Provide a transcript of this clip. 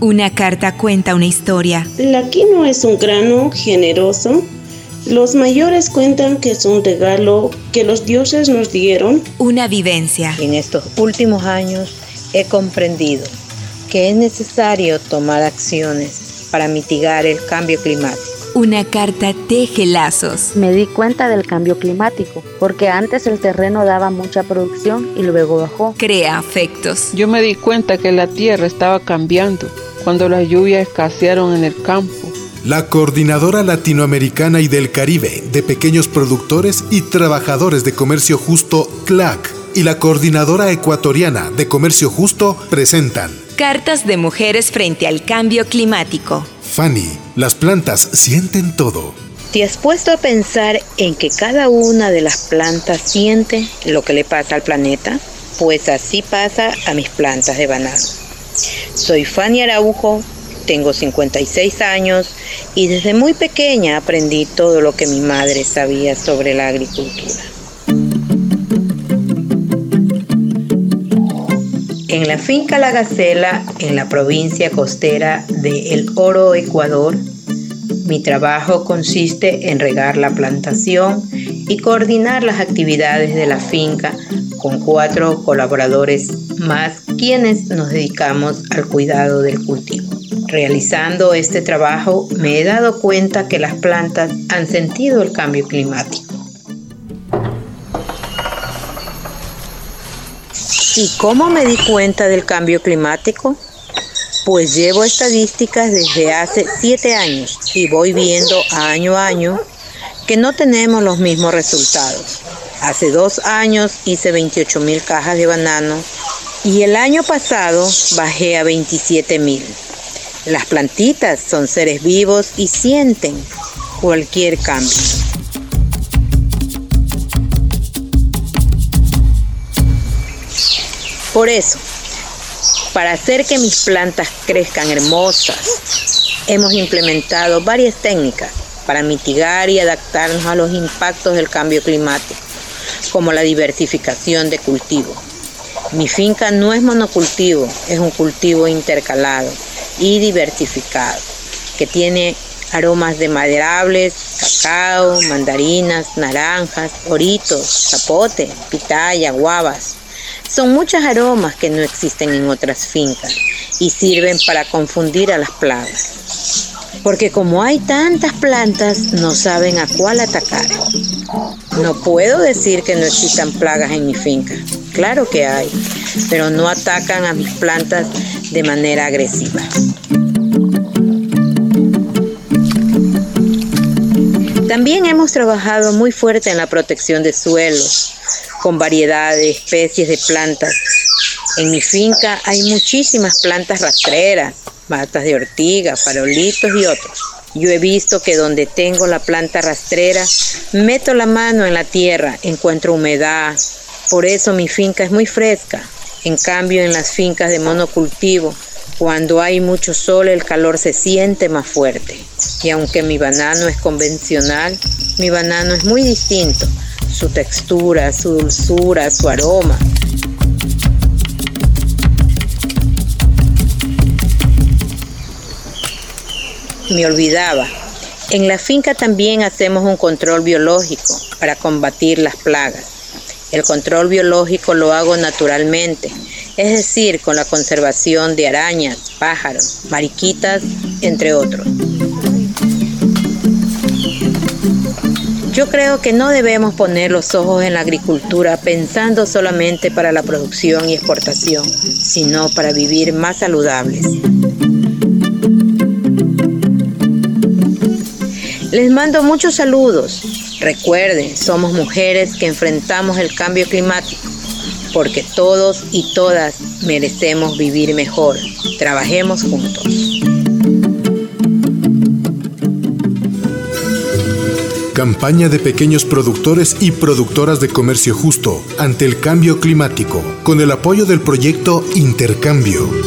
Una carta cuenta una historia. La quinoa es un grano generoso. Los mayores cuentan que es un regalo que los dioses nos dieron. Una vivencia. En estos últimos años he comprendido que es necesario tomar acciones para mitigar el cambio climático una carta teje lazos. Me di cuenta del cambio climático, porque antes el terreno daba mucha producción y luego bajó. Crea afectos. Yo me di cuenta que la tierra estaba cambiando cuando las lluvias escasearon en el campo. La Coordinadora Latinoamericana y del Caribe de Pequeños Productores y Trabajadores de Comercio Justo, CLAC, y la Coordinadora Ecuatoriana de Comercio Justo presentan Cartas de Mujeres frente al Cambio Climático. Fanny, las plantas sienten todo. ¿Te has puesto a pensar en que cada una de las plantas siente lo que le pasa al planeta? Pues así pasa a mis plantas de banano. Soy Fanny Araujo, tengo 56 años y desde muy pequeña aprendí todo lo que mi madre sabía sobre la agricultura. En la finca La Gacela, en la provincia costera de El Oro, Ecuador, mi trabajo consiste en regar la plantación y coordinar las actividades de la finca con cuatro colaboradores más quienes nos dedicamos al cuidado del cultivo. Realizando este trabajo me he dado cuenta que las plantas han sentido el cambio climático ¿Y cómo me di cuenta del cambio climático? Pues llevo estadísticas desde hace siete años y voy viendo año a año que no tenemos los mismos resultados. Hace dos años hice 28 mil cajas de banano y el año pasado bajé a 27 mil. Las plantitas son seres vivos y sienten cualquier cambio. Por eso, para hacer que mis plantas crezcan hermosas, hemos implementado varias técnicas para mitigar y adaptarnos a los impactos del cambio climático, como la diversificación de cultivo. Mi finca no es monocultivo, es un cultivo intercalado y diversificado, que tiene aromas de maderables, cacao, mandarinas, naranjas, oritos, zapote, pitaya, guavas, son muchos aromas que no existen en otras fincas y sirven para confundir a las plagas. Porque como hay tantas plantas, no saben a cuál atacar. No puedo decir que no existan plagas en mi finca. Claro que hay, pero no atacan a mis plantas de manera agresiva. También hemos trabajado muy fuerte en la protección de suelos, con variedad de especies de plantas. En mi finca hay muchísimas plantas rastreras, matas de ortiga, farolitos y otros. Yo he visto que donde tengo la planta rastrera, meto la mano en la tierra, encuentro humedad. Por eso mi finca es muy fresca. En cambio, en las fincas de monocultivo, cuando hay mucho sol, el calor se siente más fuerte. Y aunque mi banano es convencional, mi banano es muy distinto su textura, su dulzura, su aroma. Me olvidaba. En la finca también hacemos un control biológico para combatir las plagas. El control biológico lo hago naturalmente, es decir, con la conservación de arañas, pájaros, mariquitas, entre otros. Yo creo que no debemos poner los ojos en la agricultura pensando solamente para la producción y exportación, sino para vivir más saludables. Les mando muchos saludos. Recuerden, somos mujeres que enfrentamos el cambio climático, porque todos y todas merecemos vivir mejor. Trabajemos juntos. Campaña de pequeños productores y productoras de comercio justo ante el cambio climático, con el apoyo del proyecto Intercambio.